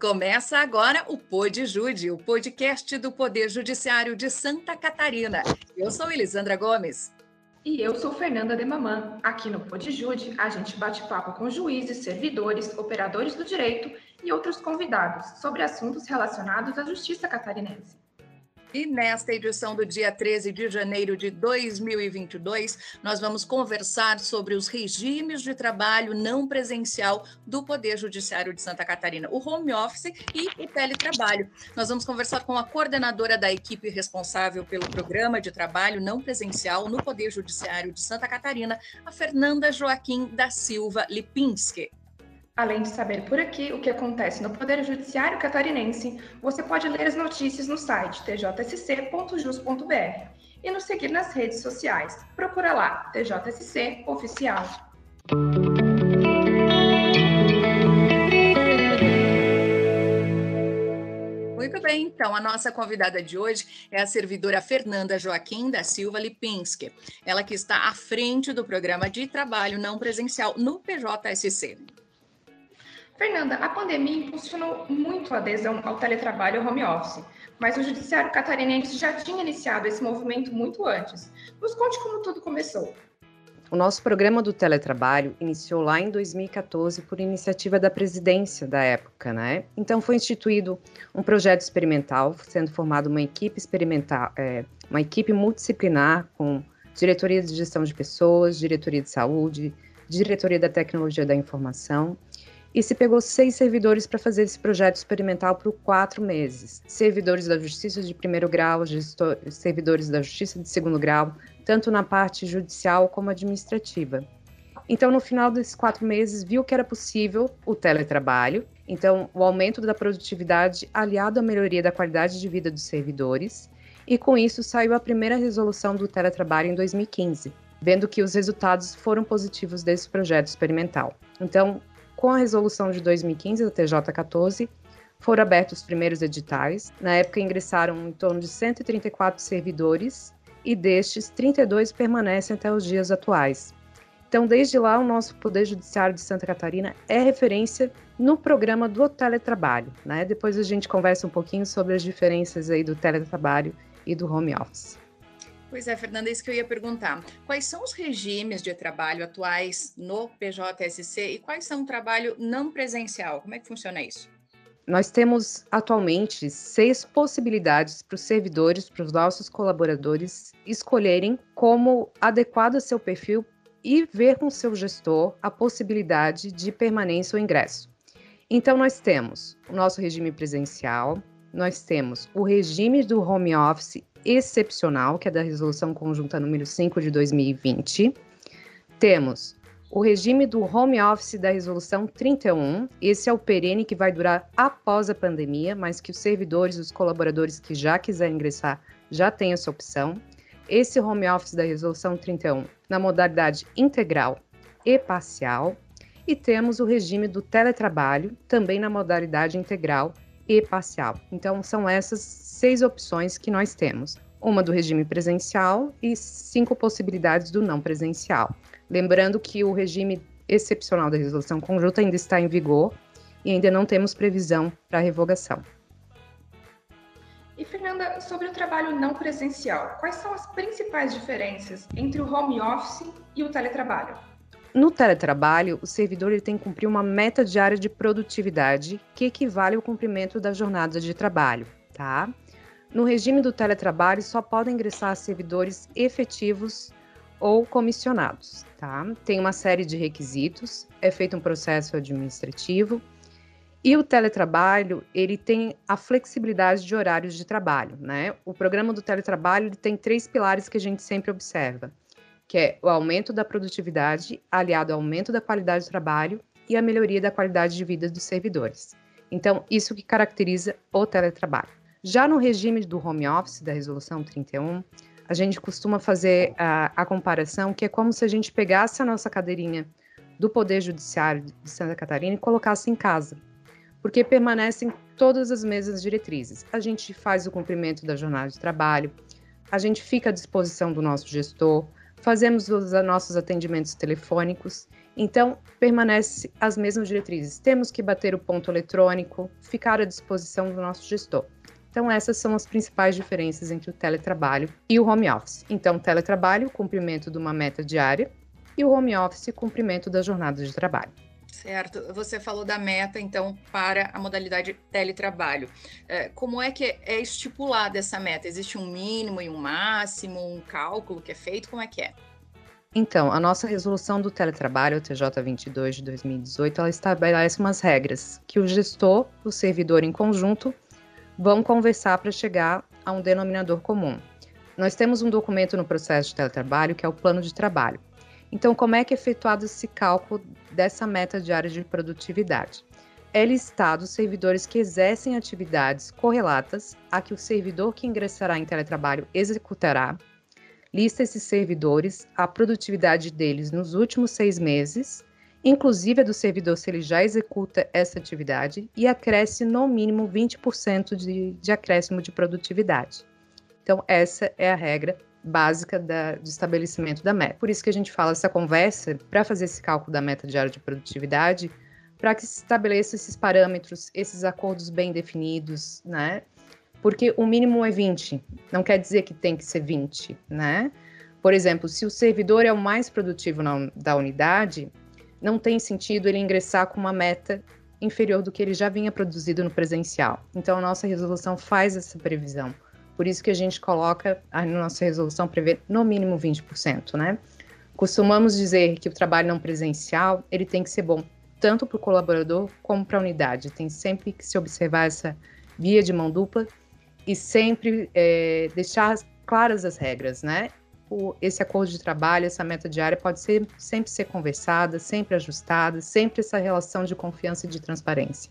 Começa agora o Pod Jude, o podcast do Poder Judiciário de Santa Catarina. Eu sou Elisandra Gomes. E eu sou Fernanda Demaman. Aqui no Pod Jude, a gente bate papo com juízes, servidores, operadores do direito e outros convidados sobre assuntos relacionados à justiça catarinense. E nesta edição do dia 13 de janeiro de 2022, nós vamos conversar sobre os regimes de trabalho não presencial do Poder Judiciário de Santa Catarina, o home office e o teletrabalho. Nós vamos conversar com a coordenadora da equipe responsável pelo programa de trabalho não presencial no Poder Judiciário de Santa Catarina, a Fernanda Joaquim da Silva Lipinski. Além de saber por aqui o que acontece no Poder Judiciário catarinense, você pode ler as notícias no site tjsc.jus.br e nos seguir nas redes sociais. Procura lá, TJSC Oficial. Muito bem, então a nossa convidada de hoje é a servidora Fernanda Joaquim da Silva Lipinski. Ela que está à frente do programa de trabalho não presencial no PJSC. Fernanda, a pandemia impulsionou muito a adesão ao teletrabalho e home office, mas o Judiciário Catarinense já tinha iniciado esse movimento muito antes. Nos conte como tudo começou. O nosso programa do teletrabalho iniciou lá em 2014 por iniciativa da presidência da época, né? Então foi instituído um projeto experimental, sendo formada uma equipe experimental, é, uma equipe multidisciplinar com diretoria de gestão de pessoas, diretoria de saúde, diretoria da tecnologia da informação e se pegou seis servidores para fazer esse projeto experimental por quatro meses. Servidores da Justiça de primeiro grau, servidores da Justiça de segundo grau, tanto na parte judicial como administrativa. Então, no final desses quatro meses, viu que era possível o teletrabalho, então, o aumento da produtividade aliado à melhoria da qualidade de vida dos servidores, e com isso saiu a primeira resolução do teletrabalho em 2015, vendo que os resultados foram positivos desse projeto experimental. Então, com a resolução de 2015 da TJ14, foram abertos os primeiros editais. Na época ingressaram em torno de 134 servidores e destes, 32 permanecem até os dias atuais. Então, desde lá, o nosso Poder Judiciário de Santa Catarina é referência no programa do teletrabalho. Né? Depois a gente conversa um pouquinho sobre as diferenças aí do teletrabalho e do home office. Pois é, Fernanda, é isso que eu ia perguntar. Quais são os regimes de trabalho atuais no PJSC e quais são o trabalho não presencial? Como é que funciona isso? Nós temos atualmente seis possibilidades para os servidores, para os nossos colaboradores escolherem como adequado ao seu perfil e ver com seu gestor a possibilidade de permanência ou ingresso. Então, nós temos o nosso regime presencial, nós temos o regime do home office excepcional, que é da Resolução Conjunta número 5 de 2020. Temos o regime do home office da Resolução 31. Esse é o perene que vai durar após a pandemia, mas que os servidores, os colaboradores que já quiserem ingressar já têm essa opção. Esse home office da Resolução 31 na modalidade integral e parcial. E temos o regime do teletrabalho, também na modalidade integral e parcial. Então, são essas seis opções que nós temos: uma do regime presencial e cinco possibilidades do não presencial. Lembrando que o regime excepcional da resolução conjunta ainda está em vigor e ainda não temos previsão para revogação. E Fernanda, sobre o trabalho não presencial, quais são as principais diferenças entre o home office e o teletrabalho? No teletrabalho, o servidor ele tem que cumprir uma meta diária de produtividade que equivale ao cumprimento da jornada de trabalho, tá? No regime do teletrabalho, só podem ingressar servidores efetivos ou comissionados, tá? Tem uma série de requisitos, é feito um processo administrativo e o teletrabalho, ele tem a flexibilidade de horários de trabalho, né? O programa do teletrabalho ele tem três pilares que a gente sempre observa que é o aumento da produtividade aliado ao aumento da qualidade do trabalho e a melhoria da qualidade de vida dos servidores. Então, isso que caracteriza o teletrabalho. Já no regime do home office, da Resolução 31, a gente costuma fazer a, a comparação que é como se a gente pegasse a nossa cadeirinha do Poder Judiciário de Santa Catarina e colocasse em casa, porque permanecem todas as mesmas diretrizes. A gente faz o cumprimento da jornada de trabalho, a gente fica à disposição do nosso gestor, fazemos os nossos atendimentos telefônicos. Então, permanece as mesmas diretrizes. Temos que bater o ponto eletrônico, ficar à disposição do nosso gestor. Então, essas são as principais diferenças entre o teletrabalho e o home office. Então, teletrabalho, cumprimento de uma meta diária, e o home office, cumprimento da jornada de trabalho. Certo. Você falou da meta, então, para a modalidade teletrabalho. É, como é que é estipulada essa meta? Existe um mínimo e um máximo, um cálculo que é feito? Como é que é? Então, a nossa resolução do teletrabalho, o TJ 22 de 2018, ela estabelece umas regras que o gestor, o servidor em conjunto, vão conversar para chegar a um denominador comum. Nós temos um documento no processo de teletrabalho que é o plano de trabalho. Então, como é que é efetuado esse cálculo dessa meta diária de produtividade? É listado os servidores que exercem atividades correlatas a que o servidor que ingressará em teletrabalho executará, lista esses servidores, a produtividade deles nos últimos seis meses inclusive a do servidor se ele já executa essa atividade, e acresce no mínimo 20% de, de acréscimo de produtividade. Então, essa é a regra básica da, do estabelecimento da meta. Por isso que a gente fala essa conversa para fazer esse cálculo da meta diária de produtividade, para que se estabeleça esses parâmetros, esses acordos bem definidos, né? Porque o mínimo é 20, não quer dizer que tem que ser 20, né? Por exemplo, se o servidor é o mais produtivo na, da unidade, não tem sentido ele ingressar com uma meta inferior do que ele já vinha produzido no presencial. Então, a nossa resolução faz essa previsão. Por isso que a gente coloca, a nossa resolução prevê no mínimo 20%, né? Costumamos dizer que o trabalho não presencial, ele tem que ser bom tanto para o colaborador como para a unidade. Tem sempre que se observar essa via de mão dupla e sempre é, deixar claras as regras, né? O, esse acordo de trabalho, essa meta diária pode ser, sempre ser conversada, sempre ajustada, sempre essa relação de confiança e de transparência.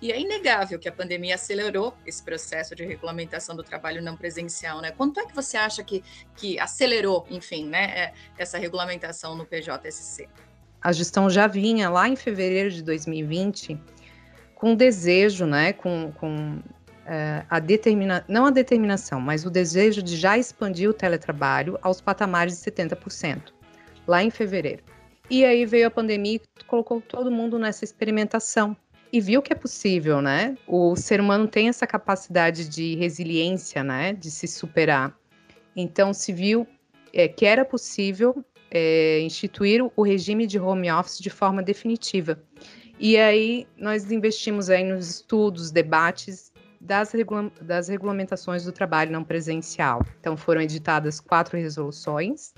E é inegável que a pandemia acelerou esse processo de regulamentação do trabalho não presencial, né? Quanto é que você acha que, que acelerou, enfim, né, é, essa regulamentação no PJSC? A gestão já vinha lá em fevereiro de 2020 com desejo, né, com, com a determina, não a determinação, mas o desejo de já expandir o teletrabalho aos patamares de 70%, lá em fevereiro. E aí veio a pandemia e colocou todo mundo nessa experimentação. E viu que é possível, né? O ser humano tem essa capacidade de resiliência, né? De se superar. Então, se viu é, que era possível é, instituir o regime de home office de forma definitiva. E aí nós investimos aí nos estudos, debates das, regula das regulamentações do trabalho não presencial. Então, foram editadas quatro resoluções,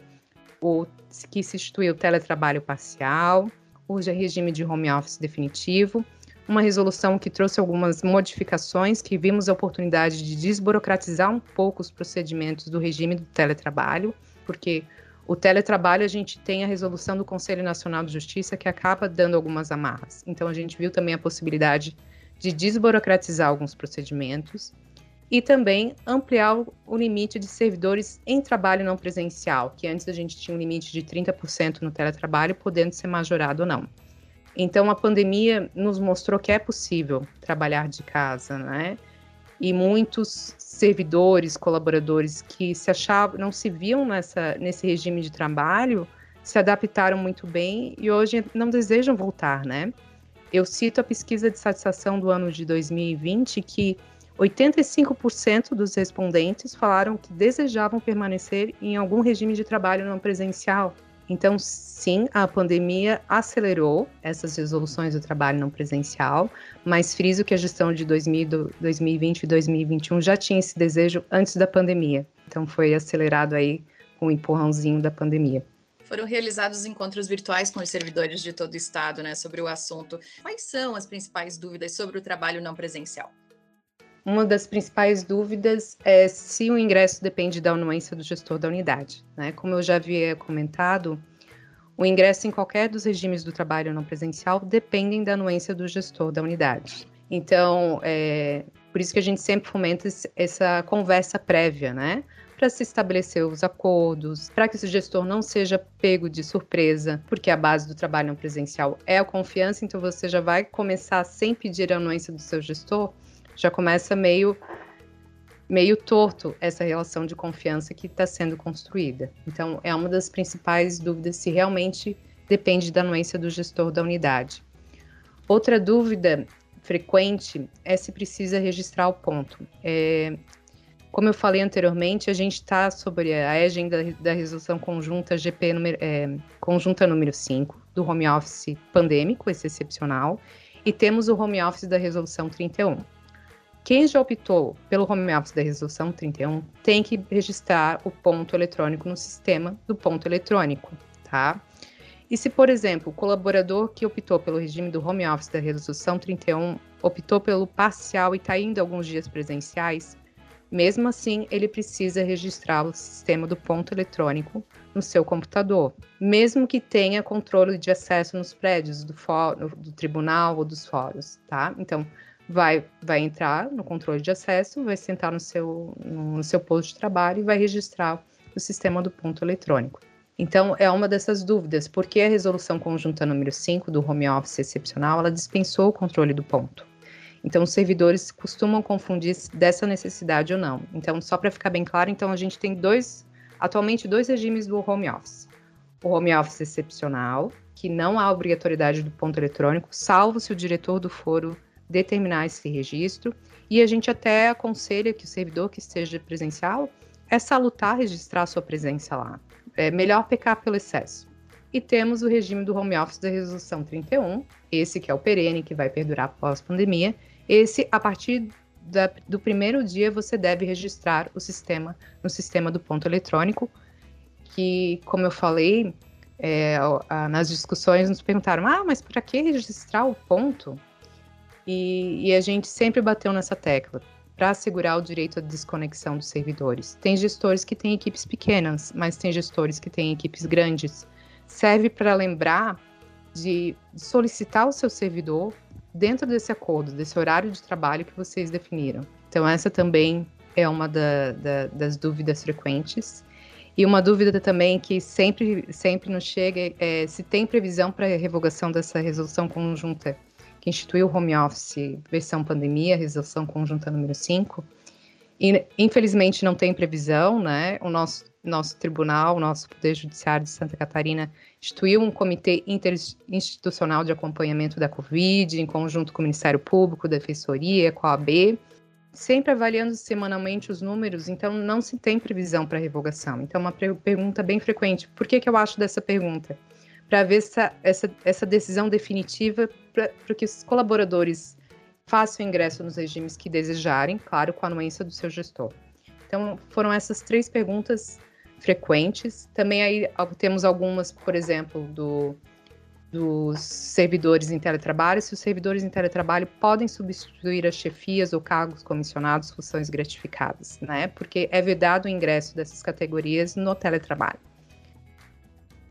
o que instituiu o teletrabalho parcial, o regime de home office definitivo, uma resolução que trouxe algumas modificações que vimos a oportunidade de desburocratizar um pouco os procedimentos do regime do teletrabalho, porque o teletrabalho a gente tem a resolução do Conselho Nacional de Justiça que acaba dando algumas amarras. Então a gente viu também a possibilidade de desburocratizar alguns procedimentos e também ampliar o limite de servidores em trabalho não presencial, que antes a gente tinha um limite de 30% no teletrabalho, podendo ser majorado ou não. Então a pandemia nos mostrou que é possível trabalhar de casa, né? E muitos servidores, colaboradores que se achavam, não se viam nessa, nesse regime de trabalho, se adaptaram muito bem e hoje não desejam voltar, né? Eu cito a pesquisa de satisfação do ano de 2020 que 85% dos respondentes falaram que desejavam permanecer em algum regime de trabalho não presencial. Então, sim, a pandemia acelerou essas resoluções do trabalho não presencial, mas friso que a gestão de 2000, 2020 e 2021 já tinha esse desejo antes da pandemia. Então, foi acelerado aí com o empurrãozinho da pandemia foram realizados encontros virtuais com os servidores de todo o estado, né, sobre o assunto. Quais são as principais dúvidas sobre o trabalho não presencial? Uma das principais dúvidas é se o ingresso depende da anuência do gestor da unidade. Né? Como eu já havia comentado, o ingresso em qualquer dos regimes do trabalho não presencial dependem da anuência do gestor da unidade. Então, é, por isso que a gente sempre fomenta essa conversa prévia, né? Para se estabelecer os acordos, para que esse gestor não seja pego de surpresa, porque a base do trabalho não presencial é a confiança, então você já vai começar sem pedir a anuência do seu gestor, já começa meio meio torto essa relação de confiança que está sendo construída. Então, é uma das principais dúvidas se realmente depende da anuência do gestor da unidade. Outra dúvida frequente é se precisa registrar o ponto. É, como eu falei anteriormente, a gente está sobre a agenda da resolução conjunta GP número, é, conjunta número 5 do home office pandêmico, esse excepcional, e temos o home office da resolução 31. Quem já optou pelo home office da resolução 31 tem que registrar o ponto eletrônico no sistema do ponto eletrônico, tá? E se, por exemplo, o colaborador que optou pelo regime do home office da resolução 31 optou pelo parcial e está indo alguns dias presenciais, mesmo assim, ele precisa registrar o sistema do ponto eletrônico no seu computador, mesmo que tenha controle de acesso nos prédios do, fórum, do tribunal ou dos fóruns, tá? Então, vai, vai entrar no controle de acesso, vai sentar no seu, no seu posto de trabalho e vai registrar o sistema do ponto eletrônico. Então, é uma dessas dúvidas, porque a resolução conjunta número 5 do home office excepcional, ela dispensou o controle do ponto. Então, os servidores costumam confundir dessa necessidade ou não. Então, só para ficar bem claro, então a gente tem dois, atualmente dois regimes do home office. O home office excepcional, que não há obrigatoriedade do ponto eletrônico, salvo se o diretor do foro determinar esse registro, e a gente até aconselha que o servidor que esteja presencial é salutar registrar sua presença lá. É melhor pecar pelo excesso. E temos o regime do home office da resolução 31, esse que é o perene, que vai perdurar pós-pandemia. Esse, a partir da, do primeiro dia, você deve registrar o sistema no sistema do ponto eletrônico, que, como eu falei, é, nas discussões nos perguntaram, ah, mas para que registrar o ponto? E, e a gente sempre bateu nessa tecla para assegurar o direito à desconexão dos servidores. Tem gestores que têm equipes pequenas, mas tem gestores que têm equipes grandes. Serve para lembrar de solicitar o seu servidor dentro desse acordo, desse horário de trabalho que vocês definiram. Então, essa também é uma da, da, das dúvidas frequentes. E uma dúvida também que sempre, sempre nos chega é se tem previsão para revogação dessa resolução conjunta que instituiu o home office versão pandemia, resolução conjunta número 5. E, infelizmente, não tem previsão, né? O nosso, nosso tribunal, nosso Poder Judiciário de Santa Catarina, instituiu um comitê interinstitucional de acompanhamento da Covid, em conjunto com o Ministério Público, Defensoria, com a AB, sempre avaliando semanalmente os números, então não se tem previsão para revogação. Então, uma pergunta bem frequente. Por que, que eu acho dessa pergunta? para ver essa, essa, essa decisão definitiva para que os colaboradores façam ingresso nos regimes que desejarem, claro, com a anuência do seu gestor. Então, foram essas três perguntas frequentes. Também aí temos algumas, por exemplo, do, dos servidores em teletrabalho, se os servidores em teletrabalho podem substituir as chefias ou cargos comissionados, funções gratificadas, né? Porque é vedado o ingresso dessas categorias no teletrabalho.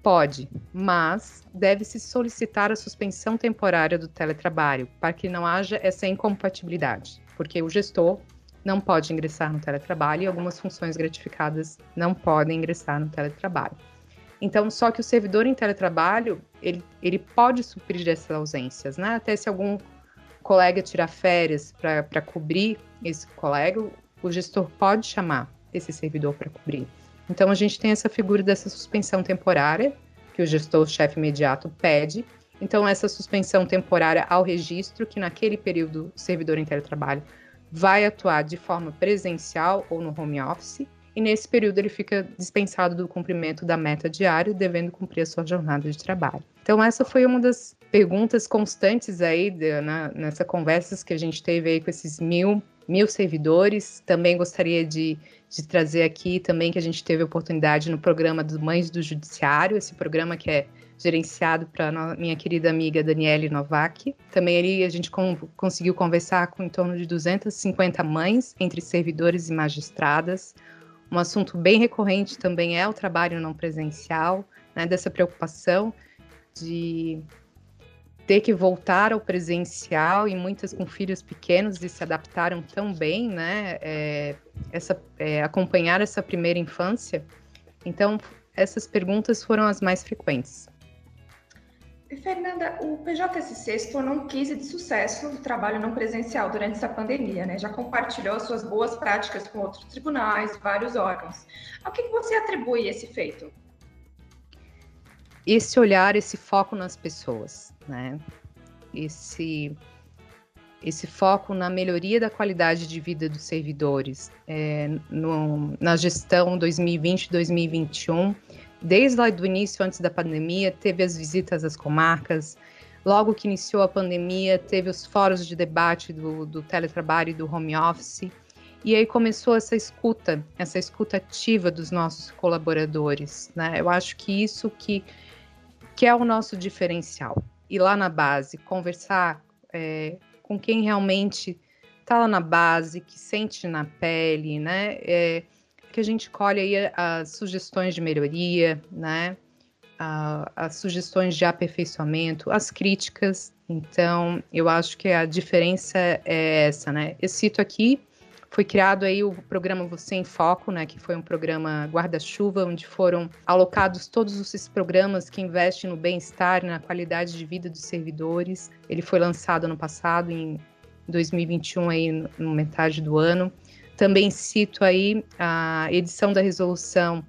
Pode, mas deve-se solicitar a suspensão temporária do teletrabalho para que não haja essa incompatibilidade, porque o gestor não pode ingressar no teletrabalho e algumas funções gratificadas não podem ingressar no teletrabalho. Então, só que o servidor em teletrabalho, ele, ele pode suprir essas ausências, né? Até se algum colega tirar férias para cobrir esse colega, o gestor pode chamar esse servidor para cobrir. Então, a gente tem essa figura dessa suspensão temporária, que o gestor-chefe imediato pede. Então, essa suspensão temporária ao registro, que naquele período o servidor em teletrabalho vai atuar de forma presencial ou no home office, e nesse período ele fica dispensado do cumprimento da meta diária, devendo cumprir a sua jornada de trabalho. Então, essa foi uma das perguntas constantes aí de, na, nessa conversas que a gente teve aí com esses mil, mil servidores. Também gostaria de de trazer aqui também que a gente teve oportunidade no programa do Mães do Judiciário, esse programa que é gerenciado para minha querida amiga Daniele Novak. Também ali a gente conseguiu conversar com em torno de 250 mães, entre servidores e magistradas. Um assunto bem recorrente também é o trabalho não presencial, né, dessa preocupação de ter que voltar ao presencial e muitas com filhos pequenos e se adaptaram tão bem, né? É, essa, é, acompanhar essa primeira infância. Então, essas perguntas foram as mais frequentes. Fernanda, o PJSC se tornou um case de sucesso do trabalho não presencial durante essa pandemia, né? Já compartilhou suas boas práticas com outros tribunais, vários órgãos. Ao que você atribui esse feito? Esse olhar, esse foco nas pessoas, né? Esse esse foco na melhoria da qualidade de vida dos servidores é, no, na gestão 2020-2021 desde lá do início, antes da pandemia, teve as visitas às comarcas. Logo que iniciou a pandemia, teve os fóruns de debate do, do teletrabalho e do home office. E aí começou essa escuta, essa escuta ativa dos nossos colaboradores. Né? Eu acho que isso que, que é o nosso diferencial. Ir lá na base, conversar é, com quem realmente está lá na base, que sente na pele, né? É, que a gente colhe aí as sugestões de melhoria, né? as sugestões de aperfeiçoamento, as críticas. Então, eu acho que a diferença é essa, né? Eu cito aqui, foi criado aí o programa Você em Foco, né? Que foi um programa guarda-chuva, onde foram alocados todos esses programas que investem no bem-estar, na qualidade de vida dos servidores. Ele foi lançado ano passado, em 2021, aí, no metade do ano. Também cito aí a edição da resolução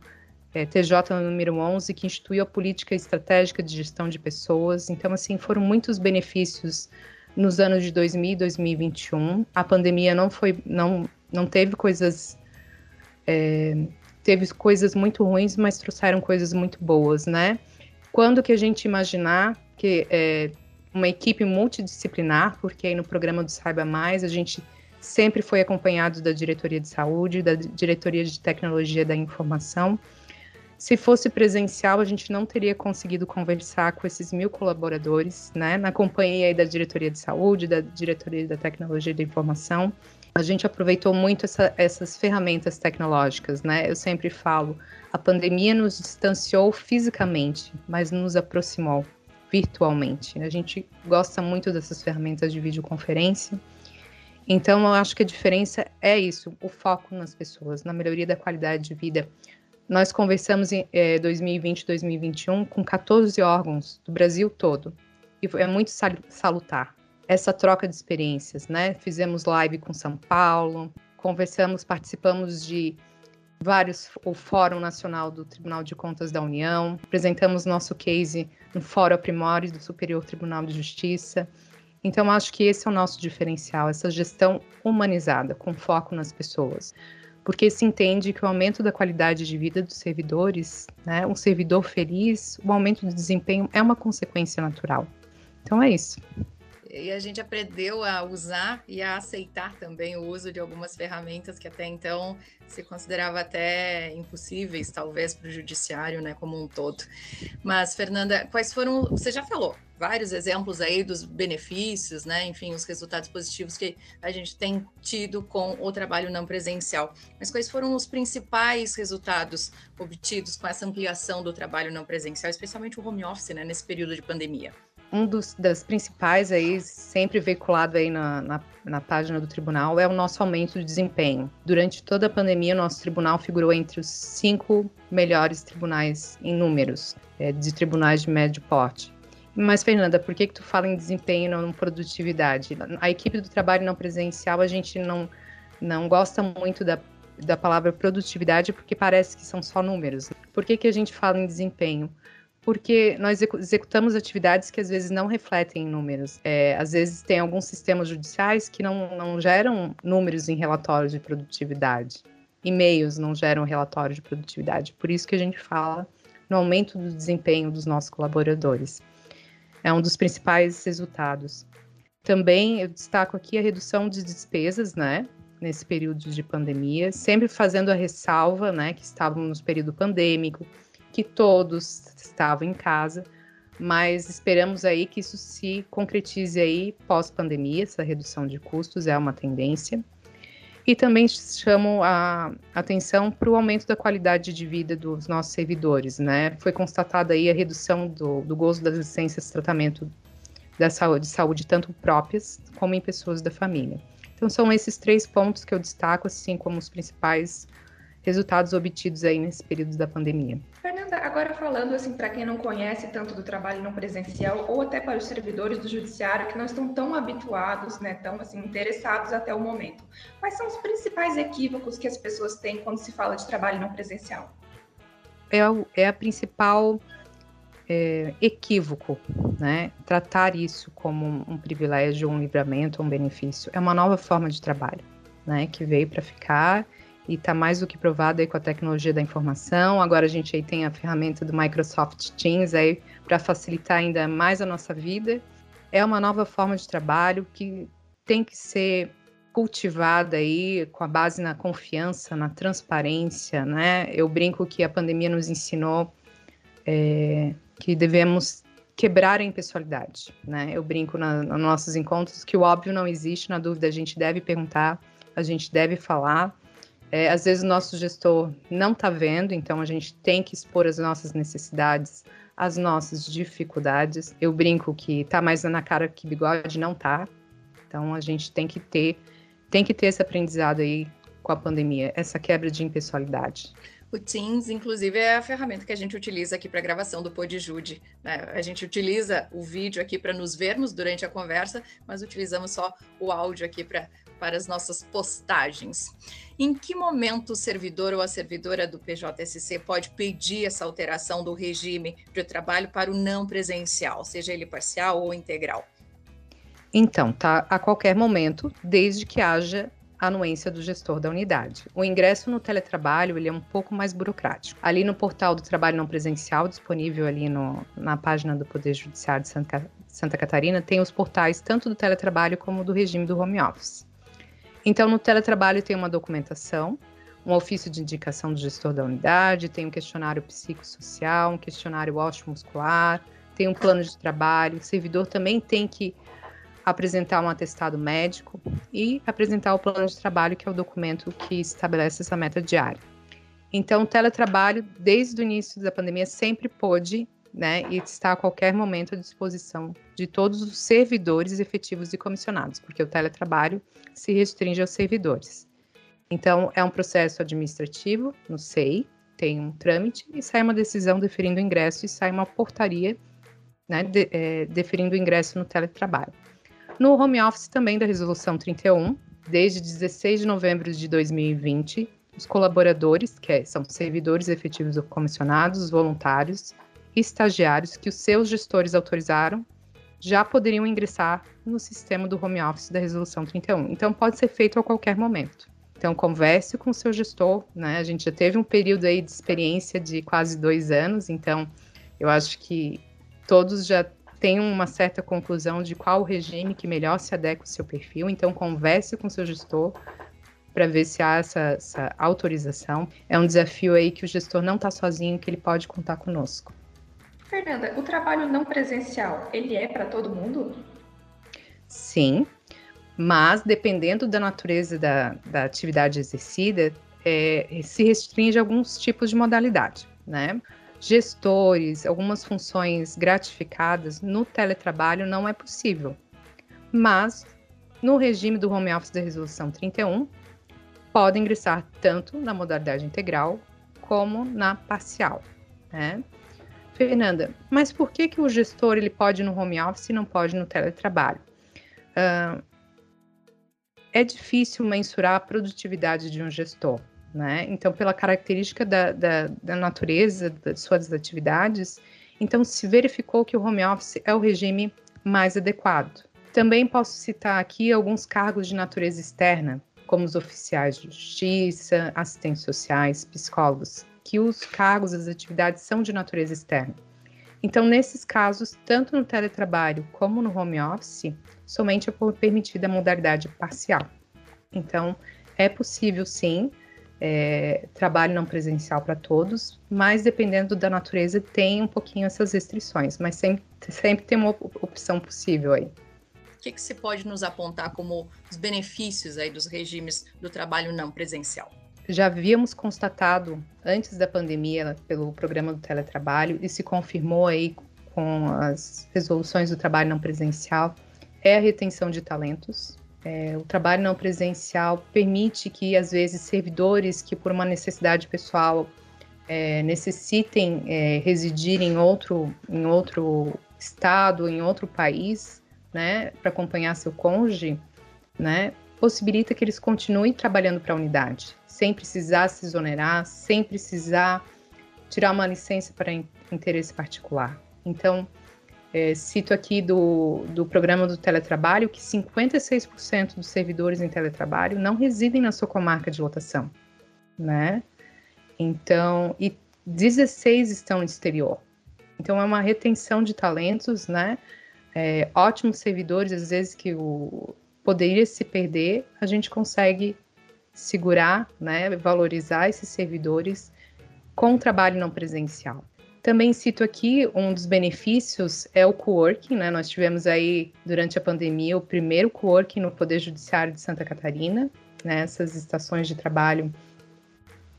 é, TJ número 11, que instituiu a política estratégica de gestão de pessoas. Então, assim, foram muitos benefícios nos anos de 2000 e 2021. A pandemia não foi, não, não teve coisas, é, teve coisas muito ruins, mas trouxeram coisas muito boas, né? Quando que a gente imaginar que é, uma equipe multidisciplinar, porque aí no programa do Saiba Mais a gente sempre foi acompanhado da diretoria de saúde, da diretoria de tecnologia da informação. Se fosse presencial, a gente não teria conseguido conversar com esses mil colaboradores, né? Na companhia da diretoria de saúde, da diretoria da tecnologia da informação. A gente aproveitou muito essa, essas ferramentas tecnológicas, né? Eu sempre falo, a pandemia nos distanciou fisicamente, mas nos aproximou virtualmente. A gente gosta muito dessas ferramentas de videoconferência então, eu acho que a diferença é isso, o foco nas pessoas, na melhoria da qualidade de vida. Nós conversamos em é, 2020 2021 com 14 órgãos do Brasil todo, e é muito salutar essa troca de experiências, né? Fizemos live com São Paulo, conversamos, participamos de vários, o Fórum Nacional do Tribunal de Contas da União, apresentamos nosso case no Fórum Aprimores do Superior Tribunal de Justiça, então, acho que esse é o nosso diferencial, essa gestão humanizada, com foco nas pessoas. Porque se entende que o aumento da qualidade de vida dos servidores, né, um servidor feliz, o aumento do desempenho é uma consequência natural. Então, é isso. E a gente aprendeu a usar e a aceitar também o uso de algumas ferramentas que até então se considerava até impossíveis, talvez, para o judiciário, né, como um todo. Mas, Fernanda, quais foram. Você já falou vários exemplos aí dos benefícios, né, enfim, os resultados positivos que a gente tem tido com o trabalho não presencial. Mas quais foram os principais resultados obtidos com essa ampliação do trabalho não presencial, especialmente o home office, né, nesse período de pandemia? Um dos das principais aí, sempre veiculado aí na, na, na, página do tribunal, é o nosso aumento de desempenho. Durante toda a pandemia, nosso tribunal figurou entre os cinco melhores tribunais em números, é, de tribunais de médio porte. Mas, Fernanda, por que, que tu fala em desempenho e não em produtividade? A equipe do trabalho não presencial, a gente não, não gosta muito da, da palavra produtividade porque parece que são só números. Por que, que a gente fala em desempenho? Porque nós executamos atividades que às vezes não refletem em números. É, às vezes tem alguns sistemas judiciais que não, não geram números em relatórios de produtividade. E-mails não geram relatórios de produtividade. Por isso que a gente fala no aumento do desempenho dos nossos colaboradores. É um dos principais resultados. Também eu destaco aqui a redução de despesas, né? Nesse período de pandemia, sempre fazendo a ressalva, né, que estávamos no período pandêmico, que todos estavam em casa, mas esperamos aí que isso se concretize aí pós-pandemia, essa redução de custos é uma tendência. E também chamo a atenção para o aumento da qualidade de vida dos nossos servidores, né? Foi constatada aí a redução do, do gozo das licenças de tratamento da saúde, saúde, tanto próprias como em pessoas da família. Então são esses três pontos que eu destaco, assim como os principais resultados obtidos aí nesse período da pandemia. Agora falando assim para quem não conhece tanto do trabalho não presencial ou até para os servidores do judiciário que não estão tão habituados, né, tão assim interessados até o momento. Quais são os principais equívocos que as pessoas têm quando se fala de trabalho não presencial? É, é a principal é, equívoco, né? Tratar isso como um privilégio, um livramento, um benefício. É uma nova forma de trabalho, né? Que veio para ficar e está mais do que provado aí com a tecnologia da informação. Agora a gente aí tem a ferramenta do Microsoft Teams aí para facilitar ainda mais a nossa vida. É uma nova forma de trabalho que tem que ser cultivada aí com a base na confiança, na transparência, né? Eu brinco que a pandemia nos ensinou é, que devemos quebrar a impessoalidade, né? Eu brinco na, nos nossos encontros que o óbvio não existe, na dúvida a gente deve perguntar, a gente deve falar é, às vezes o nosso gestor não está vendo, então a gente tem que expor as nossas necessidades, as nossas dificuldades. Eu brinco que está mais na cara que bigode não tá. Então a gente tem que ter, tem que ter esse aprendizado aí com a pandemia, essa quebra de impessoalidade. O Teams, inclusive, é a ferramenta que a gente utiliza aqui para a gravação do Podjude. Né? A gente utiliza o vídeo aqui para nos vermos durante a conversa, mas utilizamos só o áudio aqui para para as nossas postagens. Em que momento o servidor ou a servidora do PJSC pode pedir essa alteração do regime de trabalho para o não presencial, seja ele parcial ou integral? Então, tá a qualquer momento, desde que haja anuência do gestor da unidade. O ingresso no teletrabalho ele é um pouco mais burocrático. Ali no portal do trabalho não presencial, disponível ali no, na página do Poder Judiciário de Santa, Santa Catarina, tem os portais tanto do teletrabalho como do regime do home office. Então, no teletrabalho tem uma documentação, um ofício de indicação do gestor da unidade, tem um questionário psicossocial, um questionário muscular, tem um plano de trabalho. O servidor também tem que apresentar um atestado médico e apresentar o plano de trabalho, que é o documento que estabelece essa meta diária. Então, o teletrabalho, desde o início da pandemia, sempre pôde né, e está a qualquer momento à disposição de todos os servidores efetivos e comissionados, porque o teletrabalho se restringe aos servidores. Então, é um processo administrativo no SEI, tem um trâmite e sai uma decisão deferindo o ingresso e sai uma portaria né, de, é, deferindo o ingresso no teletrabalho. No home office também da Resolução 31, desde 16 de novembro de 2020, os colaboradores, que é, são servidores efetivos ou comissionados, voluntários, estagiários que os seus gestores autorizaram já poderiam ingressar no sistema do home office da resolução 31. Então pode ser feito a qualquer momento. Então converse com o seu gestor, né? A gente já teve um período aí de experiência de quase dois anos, então eu acho que todos já têm uma certa conclusão de qual o regime que melhor se adequa ao seu perfil. Então converse com o seu gestor para ver se há essa, essa autorização. É um desafio aí que o gestor não está sozinho, que ele pode contar conosco. Fernanda, o trabalho não presencial, ele é para todo mundo? Sim, mas dependendo da natureza da, da atividade exercida, é, se restringe a alguns tipos de modalidade, né? Gestores, algumas funções gratificadas no teletrabalho não é possível, mas no regime do home office da resolução 31, podem ingressar tanto na modalidade integral como na parcial, né? Fernanda, mas por que, que o gestor ele pode no home office e não pode no teletrabalho? Uh, é difícil mensurar a produtividade de um gestor, né? Então, pela característica da, da, da natureza das suas atividades, então se verificou que o home office é o regime mais adequado. Também posso citar aqui alguns cargos de natureza externa, como os oficiais de justiça, assistentes sociais, psicólogos, que os cargos, as atividades são de natureza externa. Então, nesses casos, tanto no teletrabalho como no home office, somente é permitida a modalidade parcial. Então, é possível sim, é, trabalho não presencial para todos, mas dependendo da natureza, tem um pouquinho essas restrições, mas sempre, sempre tem uma opção possível aí. O que, que se pode nos apontar como os benefícios aí dos regimes do trabalho não presencial? Já havíamos constatado antes da pandemia pelo programa do teletrabalho e se confirmou aí com as resoluções do trabalho não presencial é a retenção de talentos. É, o trabalho não presencial permite que às vezes servidores que por uma necessidade pessoal é, necessitem é, residir em outro, em outro estado, em outro país, né, para acompanhar seu cônjuge, né, possibilita que eles continuem trabalhando para a unidade, sem precisar se exonerar, sem precisar tirar uma licença para interesse particular. Então, é, cito aqui do, do programa do teletrabalho que 56% dos servidores em teletrabalho não residem na sua comarca de lotação, né? Então, e 16 estão no exterior. Então, é uma retenção de talentos, né? É, ótimos servidores, às vezes que o poderia se perder, a gente consegue segurar, né? Valorizar esses servidores com trabalho não presencial. Também cito aqui um dos benefícios é o coworking, né? Nós tivemos aí durante a pandemia o primeiro coworking no Poder Judiciário de Santa Catarina, né? Essas estações de trabalho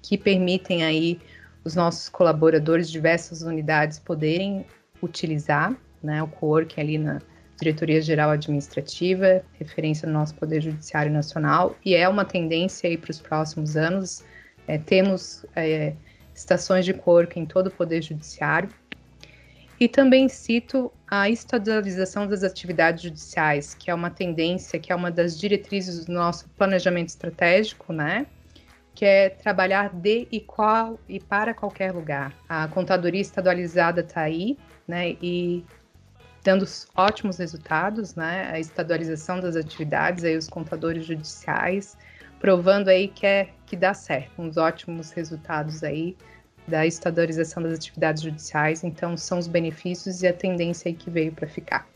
que permitem aí os nossos colaboradores de diversas unidades poderem utilizar, né? O coworking ali na Diretoria Geral Administrativa, referência no nosso Poder Judiciário Nacional, e é uma tendência aí para os próximos anos. É, temos é, estações de corpo em todo o Poder Judiciário. E também cito a estadualização das atividades judiciais, que é uma tendência, que é uma das diretrizes do nosso planejamento estratégico, né? Que é trabalhar de e qual e para qualquer lugar. A contadoria estadualizada está aí, né? E dando ótimos resultados, né? A estadualização das atividades, aí os contadores judiciais, provando aí que, é, que dá certo, uns ótimos resultados aí da estadualização das atividades judiciais. Então, são os benefícios e a tendência aí que veio para ficar.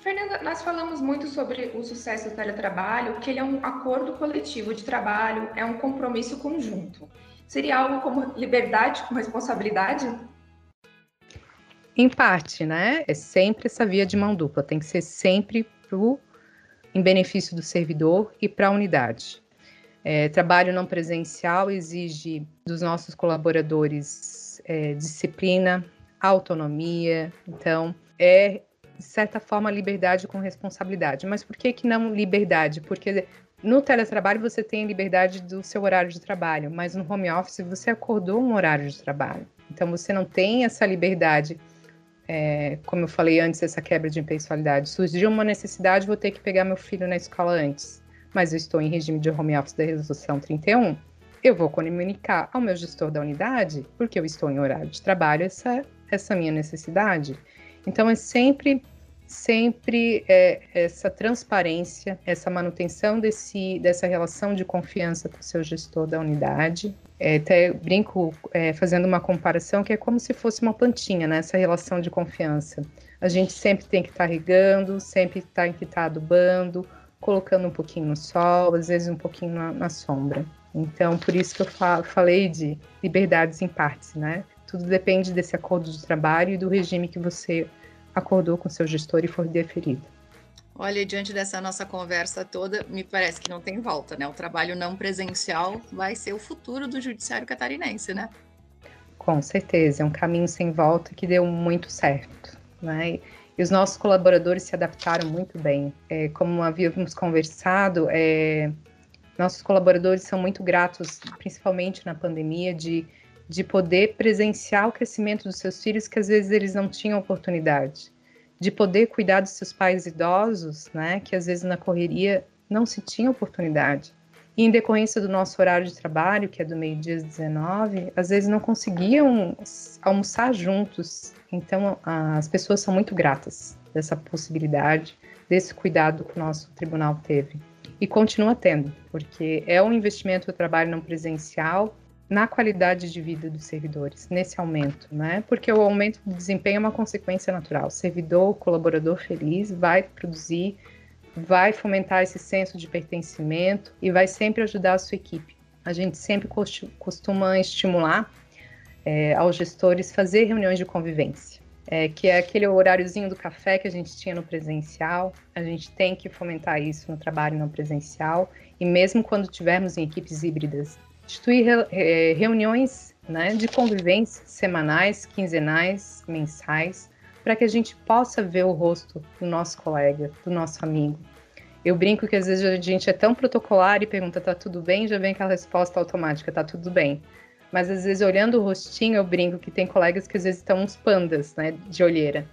Fernanda, nós falamos muito sobre o sucesso do teletrabalho, que ele é um acordo coletivo de trabalho, é um compromisso conjunto. Seria algo como liberdade com responsabilidade? Em parte, né? É sempre essa via de mão dupla, tem que ser sempre pro, em benefício do servidor e para a unidade. É, trabalho não presencial exige dos nossos colaboradores é, disciplina, autonomia, então é de certa forma liberdade com responsabilidade. Mas por que que não liberdade? Porque no teletrabalho você tem a liberdade do seu horário de trabalho, mas no home office você acordou um horário de trabalho. Então você não tem essa liberdade. É, como eu falei antes, essa quebra de impessoalidade. Surgiu uma necessidade, vou ter que pegar meu filho na escola antes mas eu estou em regime de home office da resolução 31, eu vou comunicar ao meu gestor da unidade, porque eu estou em horário de trabalho, essa, essa minha necessidade. Então, é sempre, sempre é, essa transparência, essa manutenção desse, dessa relação de confiança com o seu gestor da unidade. É, até brinco é, fazendo uma comparação que é como se fosse uma plantinha, né? Essa relação de confiança. A gente sempre tem que estar tá regando, sempre tem que estar tá adubando, colocando um pouquinho no sol, às vezes um pouquinho na, na sombra. Então, por isso que eu falei de liberdades em partes, né? Tudo depende desse acordo de trabalho e do regime que você acordou com seu gestor e for deferido. Olha, diante dessa nossa conversa toda, me parece que não tem volta, né? O trabalho não presencial vai ser o futuro do judiciário catarinense, né? Com certeza, é um caminho sem volta que deu muito certo, né? E os nossos colaboradores se adaptaram muito bem. É, como havíamos conversado, é, nossos colaboradores são muito gratos, principalmente na pandemia, de, de poder presenciar o crescimento dos seus filhos que às vezes eles não tinham oportunidade. De poder cuidar dos seus pais idosos, né, que às vezes na correria não se tinha oportunidade. E em decorrência do nosso horário de trabalho, que é do meio-dia às 19, às vezes não conseguiam almoçar juntos. Então, as pessoas são muito gratas dessa possibilidade, desse cuidado que o nosso tribunal teve. E continua tendo, porque é um investimento do trabalho não presencial na qualidade de vida dos servidores, nesse aumento, né? Porque o aumento do desempenho é uma consequência natural. Servidor, colaborador feliz vai produzir vai fomentar esse senso de pertencimento e vai sempre ajudar a sua equipe. A gente sempre costuma estimular é, aos gestores fazer reuniões de convivência, é, que é aquele horáriozinho do café que a gente tinha no presencial. A gente tem que fomentar isso no trabalho não presencial e mesmo quando tivermos em equipes híbridas, instituir re, reuniões né, de convivência semanais, quinzenais, mensais, para que a gente possa ver o rosto do nosso colega, do nosso amigo. Eu brinco que às vezes a gente é tão protocolar e pergunta tá tudo bem, já vem aquela resposta automática, tá tudo bem. mas às vezes olhando o rostinho eu brinco que tem colegas que às vezes estão uns pandas, né, de olheira.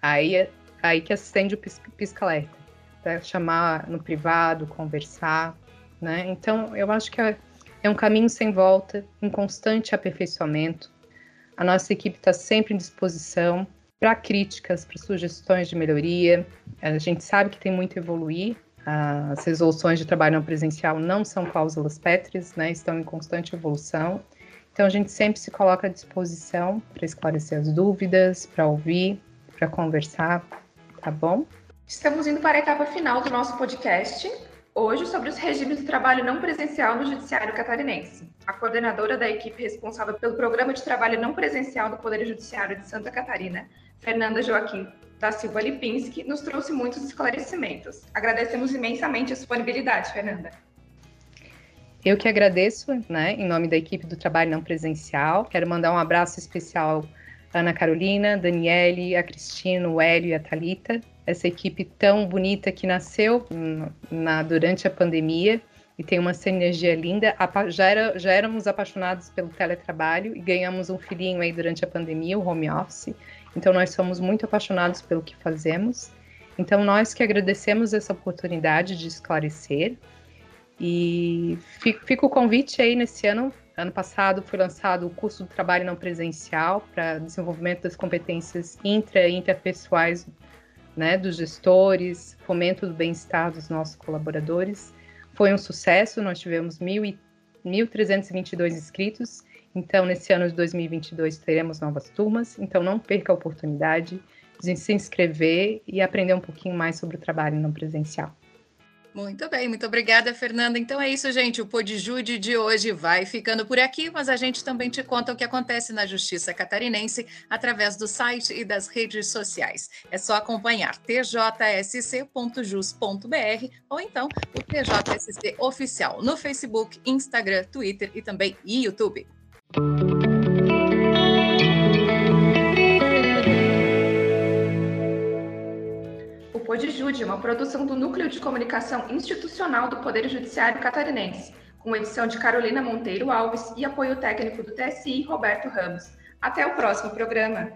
Aí, é, aí que acende o pisca-alerta, para chamar no privado, conversar, né? Então eu acho que é, é um caminho sem volta, em constante aperfeiçoamento. A nossa equipe está sempre em disposição para críticas, para sugestões de melhoria. A gente sabe que tem muito a evoluir. As resoluções de trabalho não presencial não são cláusulas pétreas, né? Estão em constante evolução. Então a gente sempre se coloca à disposição para esclarecer as dúvidas, para ouvir, para conversar, tá bom? Estamos indo para a etapa final do nosso podcast, hoje sobre os regimes de trabalho não presencial no Judiciário Catarinense. A coordenadora da equipe responsável pelo Programa de Trabalho Não Presencial do Poder Judiciário de Santa Catarina, Fernanda Joaquim da Silva Lipinski, nos trouxe muitos esclarecimentos. Agradecemos imensamente a disponibilidade, Fernanda. Eu que agradeço, né, em nome da equipe do Trabalho Não Presencial. Quero mandar um abraço especial à Ana Carolina, Daniele, a Cristina, o Hélio e a Talita, essa equipe tão bonita que nasceu na, durante a pandemia e tem uma sinergia linda. Já, era, já éramos apaixonados pelo teletrabalho e ganhamos um filhinho aí durante a pandemia, o home office. Então nós somos muito apaixonados pelo que fazemos. Então nós que agradecemos essa oportunidade de esclarecer e fica o convite aí nesse ano. Ano passado foi lançado o curso do trabalho não presencial para desenvolvimento das competências intra e interpessoais né, dos gestores, fomento do bem-estar dos nossos colaboradores. Foi um sucesso, nós tivemos 1.322 inscritos, então nesse ano de 2022 teremos novas turmas, então não perca a oportunidade de se inscrever e aprender um pouquinho mais sobre o trabalho não presencial. Muito bem, muito obrigada, Fernanda. Então é isso, gente. O Podjude de hoje vai ficando por aqui, mas a gente também te conta o que acontece na Justiça Catarinense através do site e das redes sociais. É só acompanhar tjsc.jus.br ou então o TJSC Oficial no Facebook, Instagram, Twitter e também YouTube. Jude, uma produção do Núcleo de Comunicação Institucional do Poder Judiciário Catarinense, com edição de Carolina Monteiro Alves e apoio técnico do TSI Roberto Ramos. Até o próximo programa.